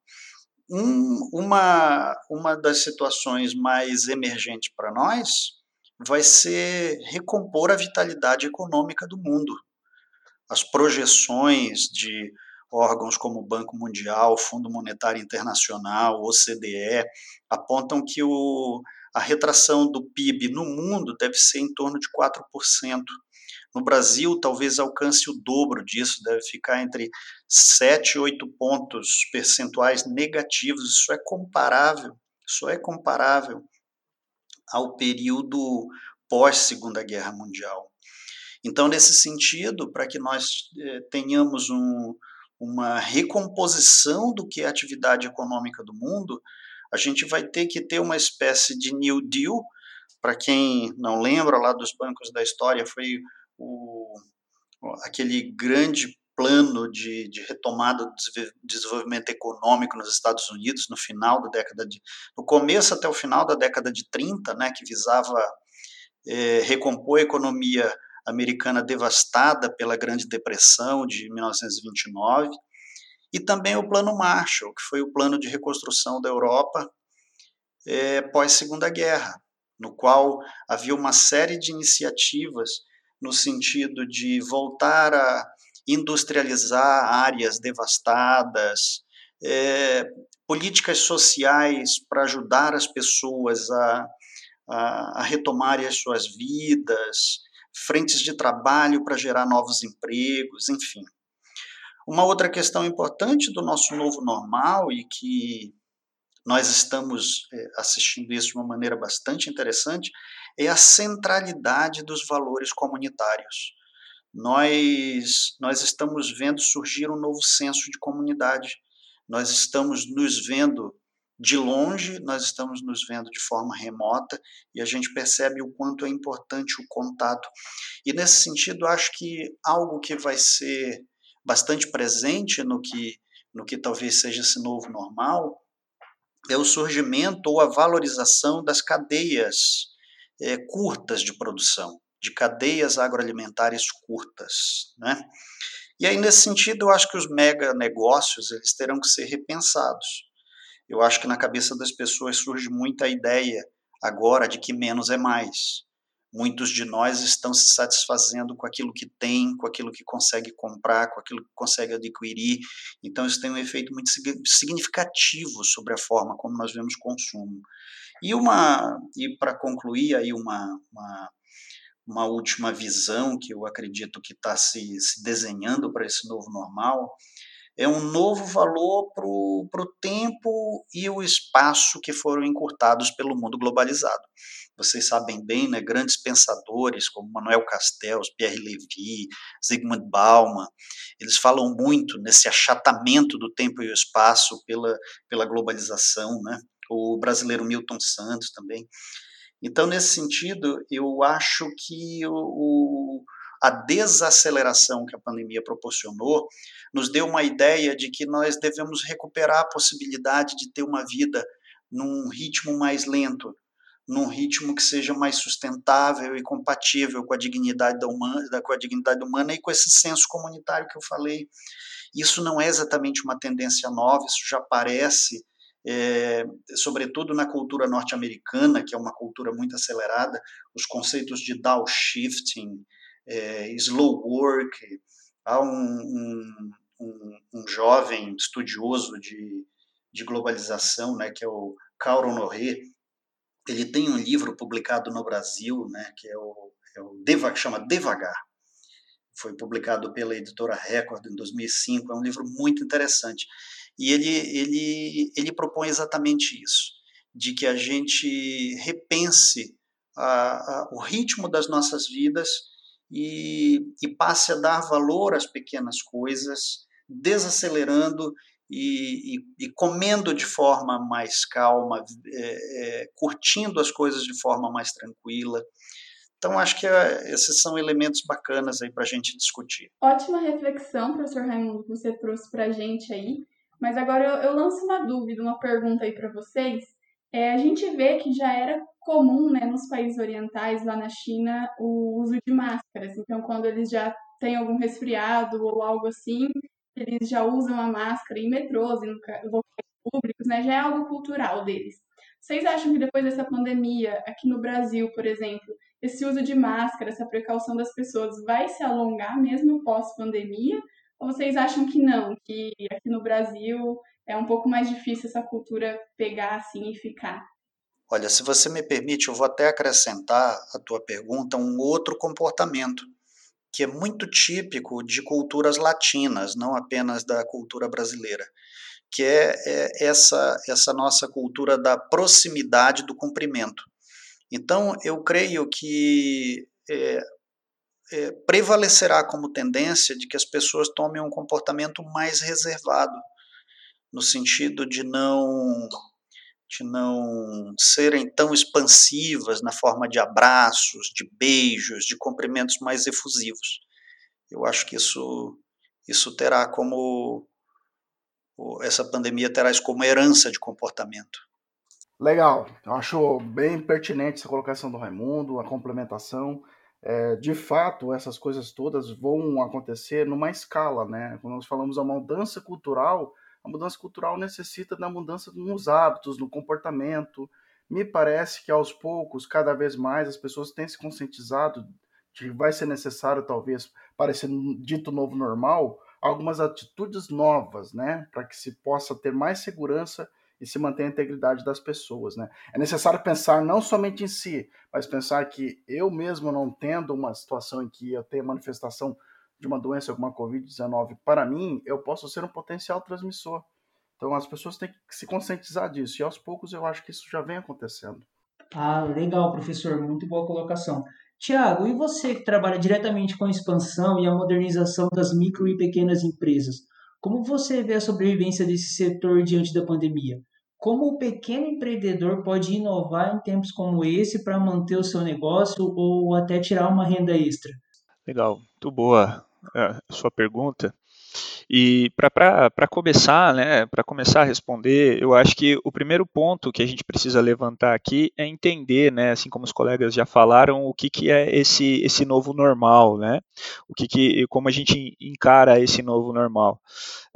Um, uma, uma das situações mais emergentes para nós vai ser recompor a vitalidade econômica do mundo. As projeções de órgãos como o Banco Mundial, Fundo Monetário Internacional, OCDE, apontam que o, a retração do PIB no mundo deve ser em torno de 4%. No Brasil, talvez alcance o dobro disso, deve ficar entre 7 e 8 pontos percentuais negativos. Isso é comparável, isso é comparável ao período pós Segunda Guerra Mundial. Então, nesse sentido, para que nós eh, tenhamos um, uma recomposição do que é a atividade econômica do mundo, a gente vai ter que ter uma espécie de New Deal para quem não lembra lá dos bancos da história, foi o, aquele grande plano de, de, retomada do desenvolvimento econômico nos Estados Unidos no final da década de no começo até o final da década de 30, né, que visava é, recompor a economia americana devastada pela Grande Depressão de 1929, e também o Plano Marshall, que foi o plano de reconstrução da Europa é, pós Segunda Guerra, no qual havia uma série de iniciativas no sentido de voltar a industrializar áreas devastadas, é, políticas sociais para ajudar as pessoas a, a, a retomarem as suas vidas, frentes de trabalho para gerar novos empregos, enfim. Uma outra questão importante do nosso novo normal e que nós estamos é, assistindo isso de uma maneira bastante interessante é a centralidade dos valores comunitários. Nós, nós estamos vendo surgir um novo senso de comunidade, nós estamos nos vendo de longe, nós estamos nos vendo de forma remota e a gente percebe o quanto é importante o contato. E nesse sentido, acho que algo que vai ser bastante presente no que, no que talvez seja esse novo normal é o surgimento ou a valorização das cadeias é, curtas de produção, de cadeias agroalimentares curtas. Né? E aí, nesse sentido, eu acho que os mega negócios eles terão que ser repensados eu acho que na cabeça das pessoas surge muita ideia agora de que menos é mais. Muitos de nós estão se satisfazendo com aquilo que tem, com aquilo que consegue comprar, com aquilo que consegue adquirir. Então, isso tem um efeito muito significativo sobre a forma como nós vemos consumo. E uma e para concluir aí uma, uma, uma última visão que eu acredito que está se, se desenhando para esse novo normal é um novo valor para o tempo e o espaço que foram encurtados pelo mundo globalizado. Vocês sabem bem, né, grandes pensadores como Manuel Castells, Pierre Levy, Zygmunt Bauman, eles falam muito nesse achatamento do tempo e o espaço pela, pela globalização, né? o brasileiro Milton Santos também. Então, nesse sentido, eu acho que o, o a desaceleração que a pandemia proporcionou nos deu uma ideia de que nós devemos recuperar a possibilidade de ter uma vida num ritmo mais lento, num ritmo que seja mais sustentável e compatível com a dignidade da humana, com a dignidade humana e com esse senso comunitário que eu falei. Isso não é exatamente uma tendência nova, isso já aparece é, sobretudo na cultura norte-americana, que é uma cultura muito acelerada, os conceitos de downshifting, é, slow work. Há um, um, um, um, jovem estudioso de, de globalização, né, que é o Carl Honoré, ele tem um livro publicado no Brasil, né, que é o, é o Deva, chama Devagar. Foi publicado pela editora Record em 2005. É um livro muito interessante. E ele, ele, ele propõe exatamente isso, de que a gente repense a, a, o ritmo das nossas vidas e, e passe a dar valor às pequenas coisas, desacelerando e, e, e, comendo de forma mais calma, é, é, curtindo as coisas de forma mais tranquila. Então, acho que é, esses são elementos bacanas aí para a gente discutir. Ótima reflexão, professor Raimundo, que você trouxe para a gente aí. Mas agora eu, eu lanço uma dúvida, uma pergunta aí para vocês. É, a gente vê que já era comum né, nos países orientais, lá na China, o uso de máscaras. Então, quando eles já têm algum resfriado ou algo assim, eles já usam a máscara em metrôs, em locais públicos, né? Já é algo cultural deles. Vocês acham que depois dessa pandemia, aqui no Brasil, por exemplo, esse uso de máscara, essa precaução das pessoas vai se alongar mesmo pós-pandemia? Ou vocês acham que não, que aqui no Brasil é um pouco mais difícil essa cultura pegar assim e ficar? Olha, se você me permite, eu vou até acrescentar à tua pergunta um outro comportamento que é muito típico de culturas latinas, não apenas da cultura brasileira, que é, é essa essa nossa cultura da proximidade do cumprimento. Então, eu creio que é, é, prevalecerá como tendência de que as pessoas tomem um comportamento mais reservado, no sentido de não de não serem tão expansivas na forma de abraços, de beijos, de cumprimentos mais efusivos. Eu acho que isso, isso terá como. Essa pandemia terá isso como herança de comportamento. Legal, eu acho bem pertinente essa colocação do Raimundo, a complementação. É, de fato, essas coisas todas vão acontecer numa escala, né? Quando nós falamos a mudança cultural, a mudança cultural necessita da mudança nos hábitos, no comportamento. Me parece que aos poucos, cada vez mais, as pessoas têm se conscientizado de que vai ser necessário, talvez, esse dito novo normal, algumas atitudes novas, né? Para que se possa ter mais segurança e se manter a integridade das pessoas, né? É necessário pensar não somente em si, mas pensar que eu mesmo não tendo uma situação em que eu tenha manifestação de uma doença como a Covid-19 para mim, eu posso ser um potencial transmissor. Então as pessoas têm que se conscientizar disso e aos poucos eu acho que isso já vem acontecendo. Ah, legal, professor, muito boa colocação. Tiago, e você que trabalha diretamente com a expansão e a modernização das micro e pequenas empresas, como você vê a sobrevivência desse setor diante da pandemia? Como o pequeno empreendedor pode inovar em tempos como esse para manter o seu negócio ou até tirar uma renda extra? Legal, muito boa a sua pergunta. E para começar, né, para começar a responder, eu acho que o primeiro ponto que a gente precisa levantar aqui é entender, né, assim como os colegas já falaram, o que, que é esse, esse novo normal, né, o que, que como a gente encara esse novo normal.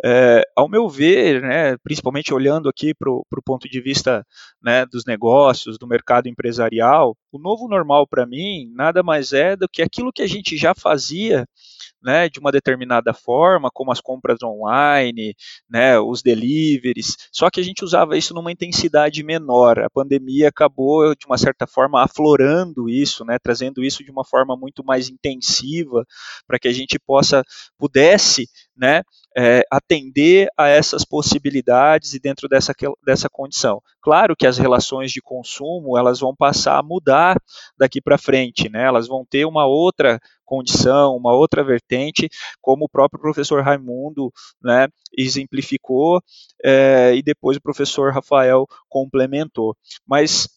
É, ao meu ver, né, principalmente olhando aqui para o ponto de vista né, dos negócios, do mercado empresarial, o novo normal para mim nada mais é do que aquilo que a gente já fazia né, de uma determinada forma, como as compras online, né, os deliveries, só que a gente usava isso numa intensidade menor. A pandemia acabou, de uma certa forma, aflorando isso, né, trazendo isso de uma forma muito mais intensiva, para que a gente possa, pudesse, né, é, atender a essas possibilidades e dentro dessa, dessa condição. Claro que as relações de consumo elas vão passar a mudar daqui para frente, né? elas vão ter uma outra condição, uma outra vertente, como o próprio professor Raimundo né, exemplificou é, e depois o professor Rafael complementou. Mas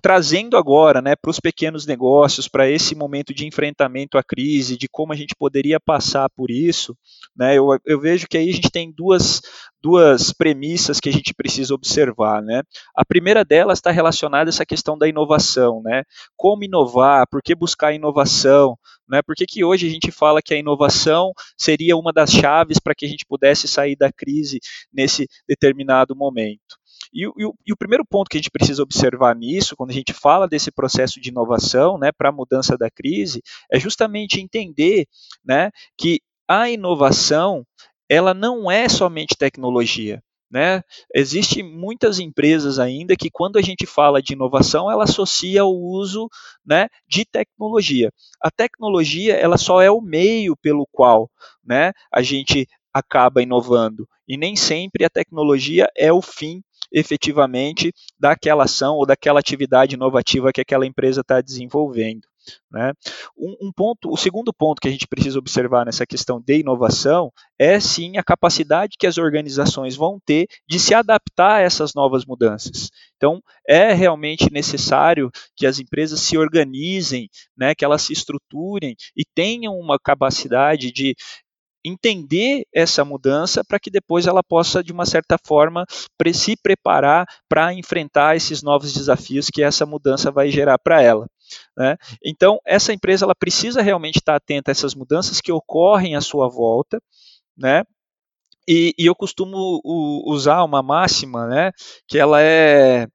trazendo agora né, para os pequenos negócios, para esse momento de enfrentamento à crise, de como a gente poderia passar por isso, né, eu, eu vejo que aí a gente tem duas, duas premissas que a gente precisa observar. Né? A primeira delas está relacionada a essa questão da inovação. Né? Como inovar, por que buscar inovação? Né? Por que, que hoje a gente fala que a inovação seria uma das chaves para que a gente pudesse sair da crise nesse determinado momento? E, e, e, o primeiro ponto que a gente precisa observar nisso, quando a gente fala desse processo de inovação né, para a mudança da crise, é justamente entender né, que a inovação ela não é somente tecnologia. Né? Existem muitas empresas ainda que, quando a gente fala de inovação, ela associa o uso né, de tecnologia. A tecnologia ela só é o meio pelo qual né, a gente acaba inovando. E nem sempre a tecnologia é o fim efetivamente daquela ação ou daquela atividade inovativa que aquela empresa está desenvolvendo. Né? Um, um, ponto, o segundo ponto que a gente precisa observar nessa questão de inovação é sim a capacidade que as organizações vão ter de se adaptar a essas novas mudanças. Então, é realmente necessário que as empresas se organizem, né, que elas se estruturem e tenham uma capacidade de entender essa mudança para que depois ela possa, de uma certa forma, se preparar para enfrentar esses novos desafios que essa mudança vai gerar para ela. Né? Então, essa empresa ela precisa realmente estar atenta a essas mudanças que ocorrem à sua volta, né? E, e eu costumo usar uma máxima, né? Que ela é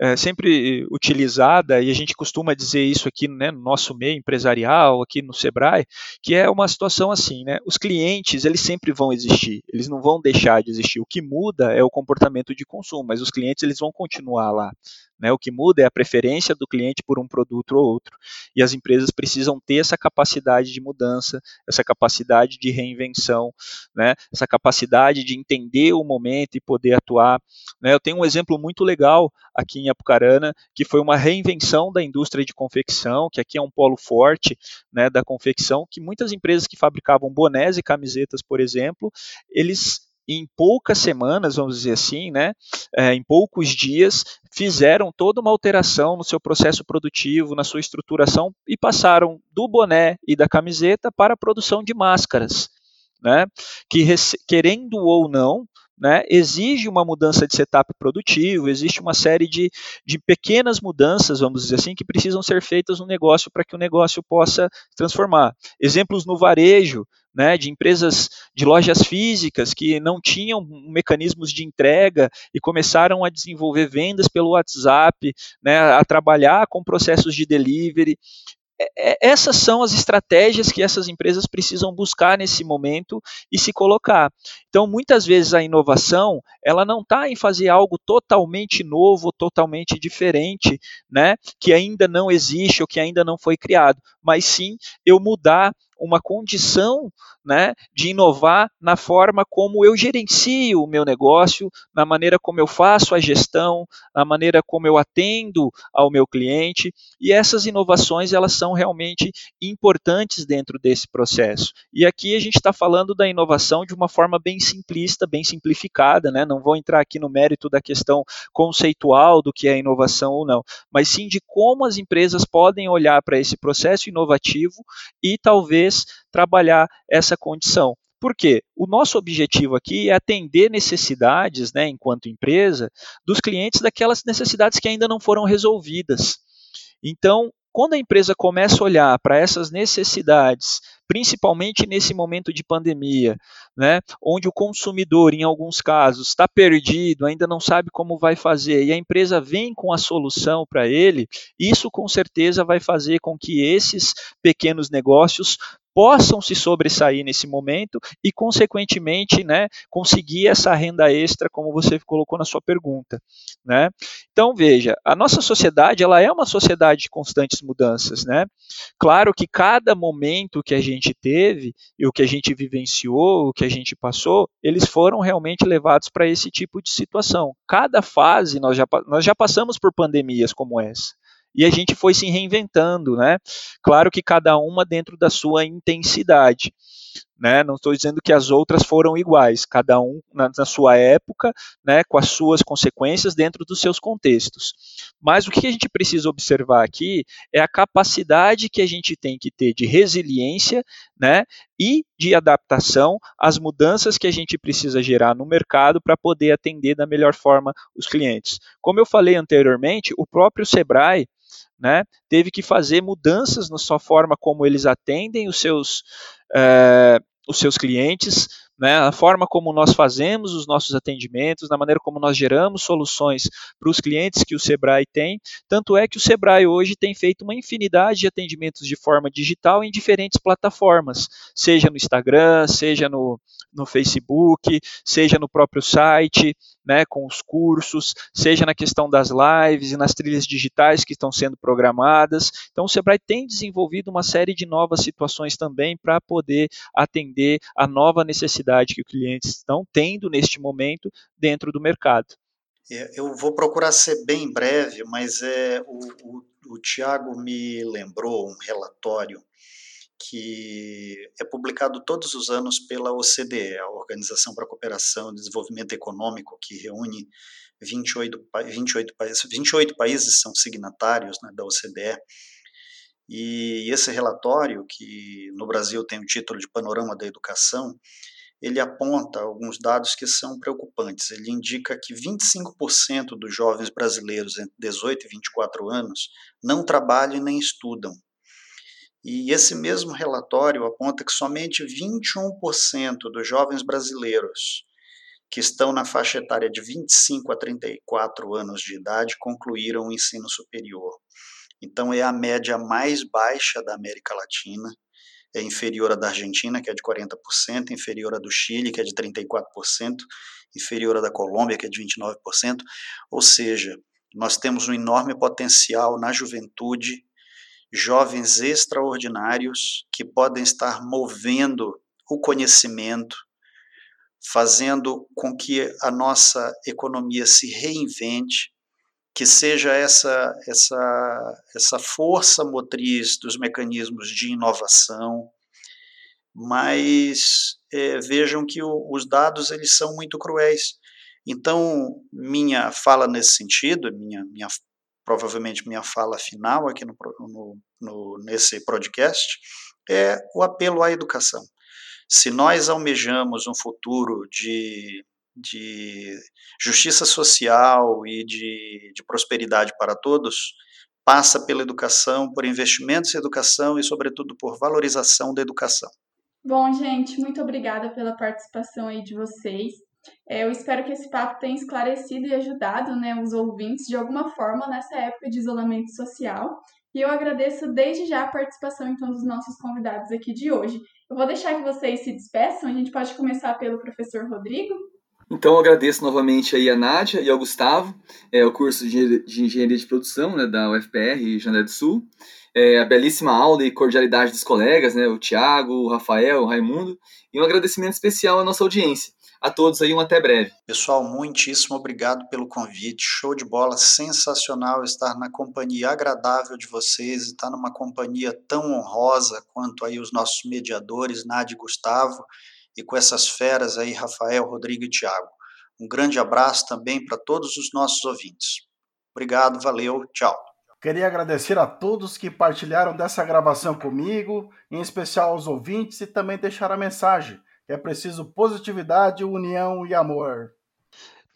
é, sempre utilizada, e a gente costuma dizer isso aqui né, no nosso meio empresarial, aqui no Sebrae, que é uma situação assim, né? Os clientes, eles sempre vão existir, eles não vão deixar de existir. O que muda é o comportamento de consumo, mas os clientes, eles vão continuar lá. Né? O que muda é a preferência do cliente por um produto ou outro. E as empresas precisam ter essa capacidade de mudança, essa capacidade de reinvenção, né? essa capacidade de entender o momento e poder atuar. Né? Eu tenho um exemplo muito legal aqui em Apucarana, que foi uma reinvenção da indústria de confecção, que aqui é um polo forte né, da confecção, que muitas empresas que fabricavam bonés e camisetas, por exemplo, eles em poucas semanas, vamos dizer assim, né, é, em poucos dias, fizeram toda uma alteração no seu processo produtivo, na sua estruturação e passaram do boné e da camiseta para a produção de máscaras, né, que querendo ou não, né, exige uma mudança de setup produtivo, existe uma série de, de pequenas mudanças, vamos dizer assim, que precisam ser feitas no negócio para que o negócio possa transformar. Exemplos no varejo, né, de empresas de lojas físicas que não tinham mecanismos de entrega e começaram a desenvolver vendas pelo WhatsApp, né, a trabalhar com processos de delivery. É, é, essas são as estratégias que essas empresas precisam buscar nesse momento e se colocar. Então, muitas vezes a inovação ela não está em fazer algo totalmente novo, totalmente diferente, né, que ainda não existe ou que ainda não foi criado, mas sim eu mudar uma condição né, de inovar na forma como eu gerencio o meu negócio, na maneira como eu faço a gestão, na maneira como eu atendo ao meu cliente, e essas inovações elas são realmente importantes dentro desse processo. E aqui a gente está falando da inovação de uma forma bem simplista, bem simplificada, né? não vou entrar aqui no mérito da questão conceitual do que é inovação ou não, mas sim de como as empresas podem olhar para esse processo inovativo e talvez trabalhar essa condição. Por quê? O nosso objetivo aqui é atender necessidades, né, enquanto empresa, dos clientes daquelas necessidades que ainda não foram resolvidas. Então, quando a empresa começa a olhar para essas necessidades, principalmente nesse momento de pandemia, né, onde o consumidor, em alguns casos, está perdido, ainda não sabe como vai fazer, e a empresa vem com a solução para ele, isso com certeza vai fazer com que esses pequenos negócios possam se sobressair nesse momento e, consequentemente, né, conseguir essa renda extra, como você colocou na sua pergunta. Né? Então, veja, a nossa sociedade ela é uma sociedade de constantes mudanças. Né? Claro que cada momento que a gente teve e o que a gente vivenciou, o que a gente passou, eles foram realmente levados para esse tipo de situação. Cada fase, nós já, nós já passamos por pandemias como essa e a gente foi se reinventando, né? Claro que cada uma dentro da sua intensidade. Né? Não estou dizendo que as outras foram iguais, cada um na, na, sua época, né, com as suas consequências dentro dos seus contextos. Mas o que a gente precisa observar aqui é a capacidade que a gente tem que ter de resiliência, né, e de adaptação às mudanças que a gente precisa gerar no mercado para poder atender da melhor forma os clientes. Como eu falei anteriormente, o próprio Sebrae né, teve que fazer mudanças na sua forma como eles atendem os seus, é, os seus clientes, né, a forma como nós fazemos os nossos atendimentos, na maneira como nós geramos soluções para os clientes que o Sebrae tem. Tanto é que o Sebrae hoje tem feito uma infinidade de atendimentos de forma digital em diferentes plataformas, seja no Instagram, seja no, no Facebook, seja no próprio site, né, com os cursos, seja na questão das lives e nas trilhas digitais que estão sendo programadas. Então, o Sebrae tem desenvolvido uma série de novas situações também para poder atender a nova necessidade que os clientes estão tendo neste momento dentro do mercado. É, eu vou procurar ser bem breve, mas é, o, o, o Tiago me lembrou um relatório que é publicado todos os anos pela OCDE, a Organização para a Cooperação e Desenvolvimento Econômico, que reúne 28, 28, 28 países são signatários né, da OCDE. E esse relatório, que no Brasil tem o título de Panorama da Educação, ele aponta alguns dados que são preocupantes. Ele indica que 25% dos jovens brasileiros entre 18 e 24 anos não trabalham nem estudam. E esse mesmo relatório aponta que somente 21% dos jovens brasileiros que estão na faixa etária de 25 a 34 anos de idade concluíram o ensino superior. Então é a média mais baixa da América Latina, é inferior à da Argentina, que é de 40%, inferior à do Chile, que é de 34%, inferior à da Colômbia, que é de 29%, ou seja, nós temos um enorme potencial na juventude jovens extraordinários que podem estar movendo o conhecimento, fazendo com que a nossa economia se reinvente, que seja essa essa essa força motriz dos mecanismos de inovação, mas é, vejam que o, os dados eles são muito cruéis. Então, minha fala nesse sentido, minha, minha provavelmente minha fala final aqui no, no, no, nesse podcast, é o apelo à educação. Se nós almejamos um futuro de, de justiça social e de, de prosperidade para todos, passa pela educação, por investimentos em educação e, sobretudo, por valorização da educação. Bom, gente, muito obrigada pela participação aí de vocês. É, eu espero que esse papo tenha esclarecido e ajudado né, os ouvintes de alguma forma nessa época de isolamento social. E eu agradeço desde já a participação então dos nossos convidados aqui de hoje. Eu vou deixar que vocês se despeçam. A gente pode começar pelo professor Rodrigo. Então, eu agradeço novamente aí a Nádia e ao Gustavo, é, o curso de Engenharia de Produção né, da UFPR Jandaia do Sul. É, a belíssima aula e cordialidade dos colegas, né, o Tiago, o Rafael, o Raimundo. E um agradecimento especial à nossa audiência. A todos aí, um até breve. Pessoal, muitíssimo obrigado pelo convite. Show de bola, sensacional estar na companhia agradável de vocês, estar numa companhia tão honrosa quanto aí os nossos mediadores, Nádia e Gustavo e com essas feras aí, Rafael, Rodrigo e Tiago. Um grande abraço também para todos os nossos ouvintes. Obrigado, valeu, tchau. Queria agradecer a todos que partilharam dessa gravação comigo, em especial aos ouvintes, e também deixar a mensagem que é preciso positividade, união e amor.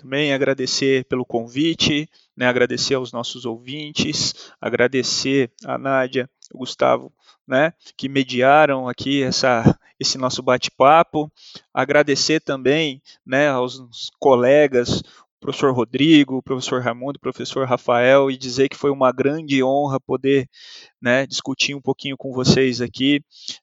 Também agradecer pelo convite, né, agradecer aos nossos ouvintes, agradecer a Nádia, o Gustavo, né, que mediaram aqui essa, esse nosso bate-papo. Agradecer também né, aos colegas, professor Rodrigo, professor Raimundo, professor Rafael, e dizer que foi uma grande honra poder né, discutir um pouquinho com vocês aqui.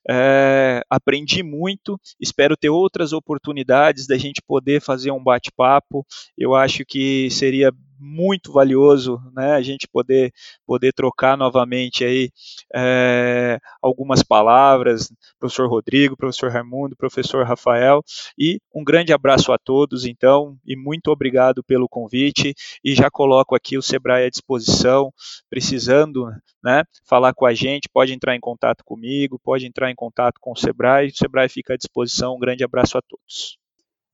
É, aprendi muito, espero ter outras oportunidades da gente poder fazer um bate-papo. Eu acho que seria muito valioso, né, a gente poder poder trocar novamente aí é, algumas palavras, professor Rodrigo, professor Raimundo, professor Rafael, e um grande abraço a todos, então, e muito obrigado pelo convite, e já coloco aqui o Sebrae à disposição, precisando, né, falar com a gente, pode entrar em contato comigo, pode entrar em contato com o Sebrae, o Sebrae fica à disposição, um grande abraço a todos.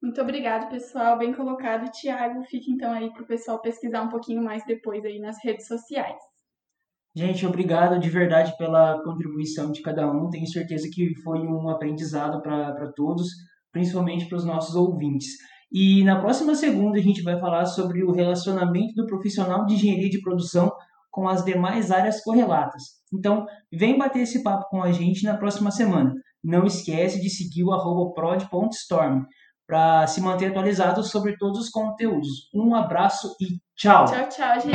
Muito obrigado, pessoal. Bem colocado. Tiago, fique então aí para o pessoal pesquisar um pouquinho mais depois aí nas redes sociais. Gente, obrigado de verdade pela contribuição de cada um. Tenho certeza que foi um aprendizado para todos, principalmente para os nossos ouvintes. E na próxima segunda a gente vai falar sobre o relacionamento do profissional de engenharia de produção com as demais áreas correlatas. Então, vem bater esse papo com a gente na próxima semana. Não esquece de seguir o arroba prod.storm para se manter atualizado sobre todos os conteúdos. Um abraço e tchau. Tchau, tchau, gente.